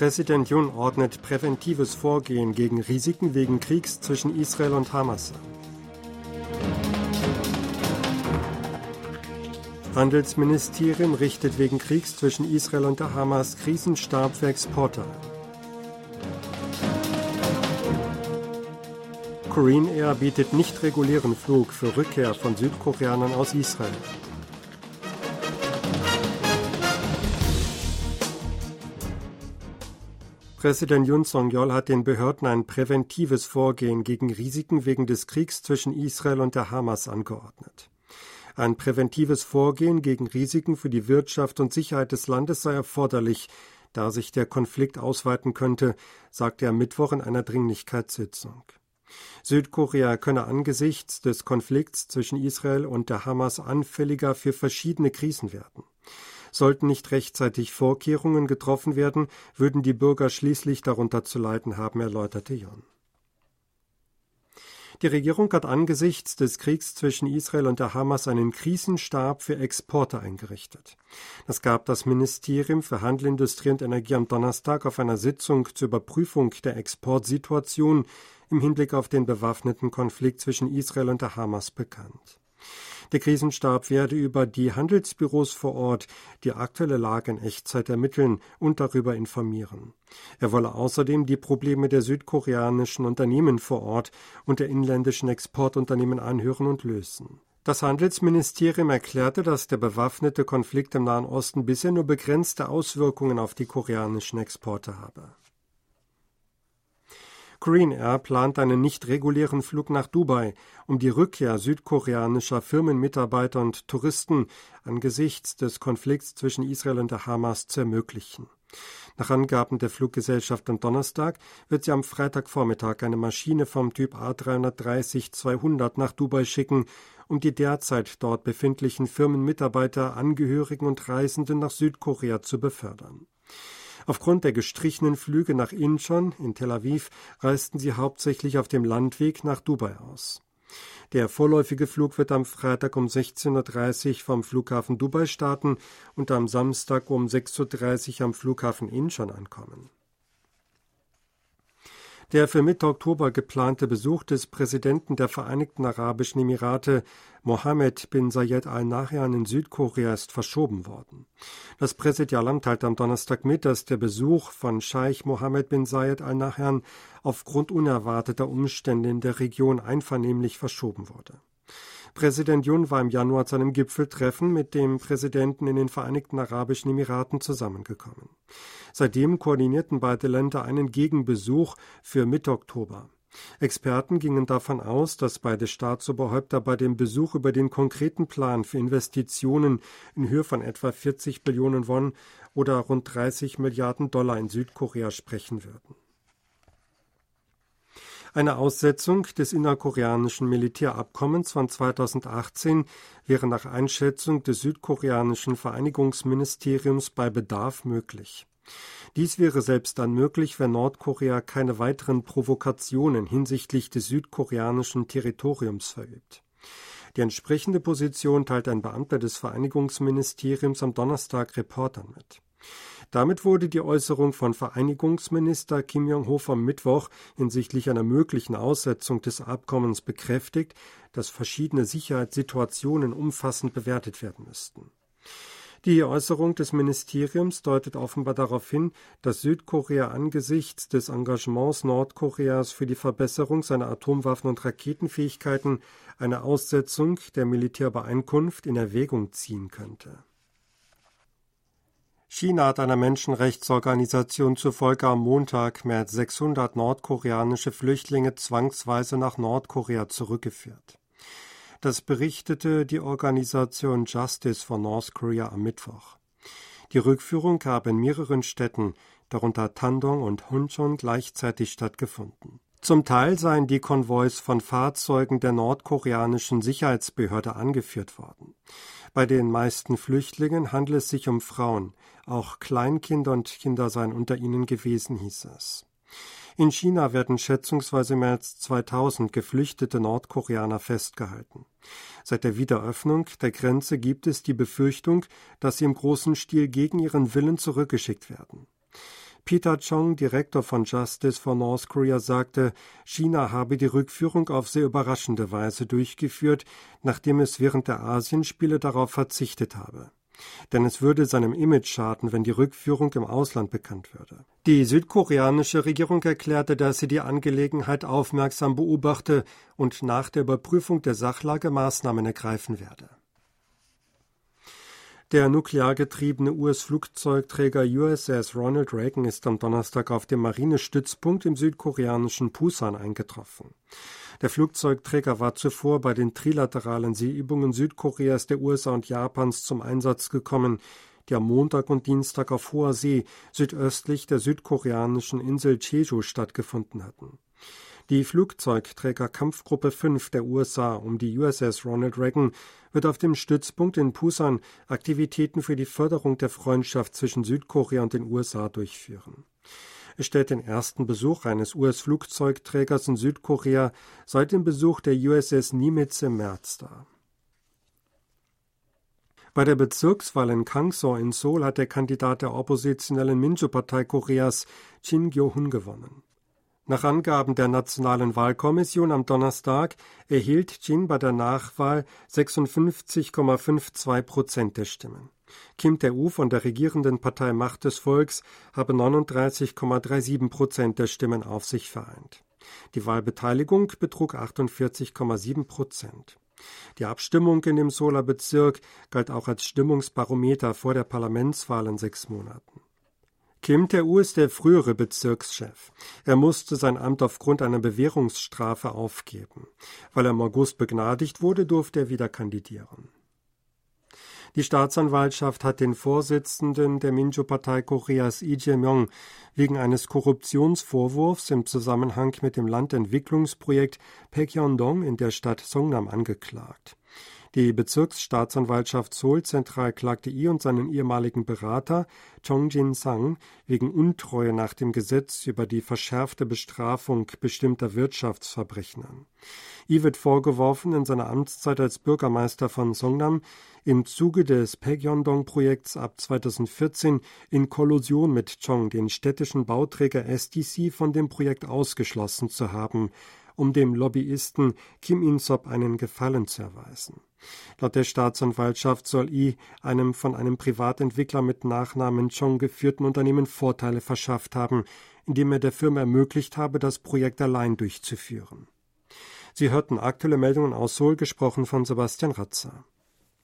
Präsident Jun ordnet präventives Vorgehen gegen Risiken wegen Kriegs zwischen Israel und Hamas Handelsministerium richtet wegen Kriegs zwischen Israel und der Hamas Krisenstab für Exporter Korean Air bietet nicht regulären Flug für Rückkehr von Südkoreanern aus Israel. Präsident Yoon Song-yeol hat den Behörden ein präventives Vorgehen gegen Risiken wegen des Kriegs zwischen Israel und der Hamas angeordnet. Ein präventives Vorgehen gegen Risiken für die Wirtschaft und Sicherheit des Landes sei erforderlich, da sich der Konflikt ausweiten könnte, sagte er Mittwoch in einer Dringlichkeitssitzung. Südkorea könne angesichts des Konflikts zwischen Israel und der Hamas anfälliger für verschiedene Krisen werden. Sollten nicht rechtzeitig Vorkehrungen getroffen werden, würden die Bürger schließlich darunter zu leiden haben, erläuterte Jon. Die Regierung hat angesichts des Kriegs zwischen Israel und der Hamas einen Krisenstab für Exporte eingerichtet. Das gab das Ministerium für Handel, Industrie und Energie am Donnerstag auf einer Sitzung zur Überprüfung der Exportsituation im Hinblick auf den bewaffneten Konflikt zwischen Israel und der Hamas bekannt. Der Krisenstab werde über die Handelsbüros vor Ort die aktuelle Lage in Echtzeit ermitteln und darüber informieren. Er wolle außerdem die Probleme der südkoreanischen Unternehmen vor Ort und der inländischen Exportunternehmen anhören und lösen. Das Handelsministerium erklärte, dass der bewaffnete Konflikt im Nahen Osten bisher nur begrenzte Auswirkungen auf die koreanischen Exporte habe. Korean Air plant einen nicht regulären Flug nach Dubai, um die Rückkehr südkoreanischer Firmenmitarbeiter und Touristen angesichts des Konflikts zwischen Israel und der Hamas zu ermöglichen. Nach Angaben der Fluggesellschaft am Donnerstag wird sie am Freitagvormittag eine Maschine vom Typ A330-200 nach Dubai schicken, um die derzeit dort befindlichen Firmenmitarbeiter, Angehörigen und Reisenden nach Südkorea zu befördern. Aufgrund der gestrichenen Flüge nach Incheon in Tel Aviv reisten sie hauptsächlich auf dem Landweg nach Dubai aus. Der vorläufige Flug wird am Freitag um 16.30 Uhr vom Flughafen Dubai starten und am Samstag um 6.30 Uhr am Flughafen Incheon ankommen. Der für Mitte Oktober geplante Besuch des Präsidenten der Vereinigten Arabischen Emirate, Mohammed bin Zayed Al Nahyan in Südkorea, ist verschoben worden. Das Präsidialamt teilte am Donnerstag mit, dass der Besuch von Scheich Mohammed bin Zayed Al Nahyan aufgrund unerwarteter Umstände in der Region einvernehmlich verschoben wurde. Präsident Jun war im Januar zu einem Gipfeltreffen mit dem Präsidenten in den Vereinigten Arabischen Emiraten zusammengekommen. Seitdem koordinierten beide Länder einen Gegenbesuch für Mitte Oktober. Experten gingen davon aus, dass beide Staatsoberhäupter bei dem Besuch über den konkreten Plan für Investitionen in Höhe von etwa 40 Billionen Won oder rund 30 Milliarden Dollar in Südkorea sprechen würden. Eine Aussetzung des innerkoreanischen Militärabkommens von 2018 wäre nach Einschätzung des südkoreanischen Vereinigungsministeriums bei Bedarf möglich. Dies wäre selbst dann möglich, wenn Nordkorea keine weiteren Provokationen hinsichtlich des südkoreanischen Territoriums verübt. Die entsprechende Position teilt ein Beamter des Vereinigungsministeriums am Donnerstag Reportern mit. Damit wurde die Äußerung von Vereinigungsminister Kim Jong-ho vom Mittwoch hinsichtlich einer möglichen Aussetzung des Abkommens bekräftigt, dass verschiedene Sicherheitssituationen umfassend bewertet werden müssten. Die Äußerung des Ministeriums deutet offenbar darauf hin, dass Südkorea angesichts des Engagements Nordkoreas für die Verbesserung seiner Atomwaffen- und Raketenfähigkeiten eine Aussetzung der Militärbeeinkunft in Erwägung ziehen könnte. China hat einer Menschenrechtsorganisation zufolge am Montag mehr als 600 nordkoreanische Flüchtlinge zwangsweise nach Nordkorea zurückgeführt. Das berichtete die Organisation Justice for North Korea am Mittwoch. Die Rückführung gab in mehreren Städten, darunter Tandong und Huncheon, gleichzeitig stattgefunden. Zum Teil seien die Konvois von Fahrzeugen der nordkoreanischen Sicherheitsbehörde angeführt worden. Bei den meisten Flüchtlingen handelt es sich um Frauen, auch Kleinkinder und Kinder seien unter ihnen gewesen, hieß es. In China werden schätzungsweise mehr als 2000 geflüchtete Nordkoreaner festgehalten. Seit der Wiederöffnung der Grenze gibt es die Befürchtung, dass sie im großen Stil gegen ihren Willen zurückgeschickt werden. Peter Chong, Direktor von Justice for North Korea, sagte, China habe die Rückführung auf sehr überraschende Weise durchgeführt, nachdem es während der Asienspiele darauf verzichtet habe. Denn es würde seinem Image schaden, wenn die Rückführung im Ausland bekannt würde. Die südkoreanische Regierung erklärte, dass sie die Angelegenheit aufmerksam beobachte und nach der Überprüfung der Sachlage Maßnahmen ergreifen werde. Der nuklear getriebene US-Flugzeugträger USS Ronald Reagan ist am Donnerstag auf dem Marinestützpunkt im südkoreanischen Pusan eingetroffen. Der Flugzeugträger war zuvor bei den trilateralen Seeübungen Südkoreas, der USA und Japans zum Einsatz gekommen, die am Montag und Dienstag auf hoher See südöstlich der südkoreanischen Insel Jeju stattgefunden hatten. Die Flugzeugträger Kampfgruppe 5 der USA um die USS Ronald Reagan wird auf dem Stützpunkt in Pusan Aktivitäten für die Förderung der Freundschaft zwischen Südkorea und den USA durchführen. Es stellt den ersten Besuch eines US-Flugzeugträgers in Südkorea seit dem Besuch der USS Nimitz im März dar. Bei der Bezirkswahl in Kangso in Seoul hat der Kandidat der oppositionellen Minjo-Partei Koreas Jin Gyo-hun gewonnen. Nach Angaben der Nationalen Wahlkommission am Donnerstag erhielt Jin bei der Nachwahl 56,52 Prozent der Stimmen. Kim Der-u von der regierenden Partei Macht des Volks habe 39,37 Prozent der Stimmen auf sich vereint. Die Wahlbeteiligung betrug 48,7 Prozent. Die Abstimmung in dem Sola-Bezirk galt auch als Stimmungsbarometer vor der Parlamentswahl in sechs Monaten. Kim Tae-u ist der frühere Bezirkschef. Er musste sein Amt aufgrund einer Bewährungsstrafe aufgeben. Weil er im August begnadigt wurde, durfte er wieder kandidieren. Die Staatsanwaltschaft hat den Vorsitzenden der Minjo-Partei Koreas Lee Jae-myung wegen eines Korruptionsvorwurfs im Zusammenhang mit dem Landentwicklungsprojekt Paekyeondong in der Stadt Songnam angeklagt. Die Bezirksstaatsanwaltschaft Seoul Zentral klagte I und seinen ehemaligen Berater Chong Jin-sang wegen Untreue nach dem Gesetz über die verschärfte Bestrafung bestimmter Wirtschaftsverbrechen an. I wird vorgeworfen, in seiner Amtszeit als Bürgermeister von Songnam im Zuge des Paegyeondong-Projekts ab 2014 in Kollusion mit Chong den städtischen Bauträger SDC von dem Projekt ausgeschlossen zu haben, um dem Lobbyisten Kim In-sop einen Gefallen zu erweisen. Laut der Staatsanwaltschaft soll I einem von einem Privatentwickler mit Nachnamen Chong geführten Unternehmen Vorteile verschafft haben, indem er der Firma ermöglicht habe, das Projekt allein durchzuführen. Sie hörten aktuelle Meldungen aus Seoul, gesprochen von Sebastian Ratzer.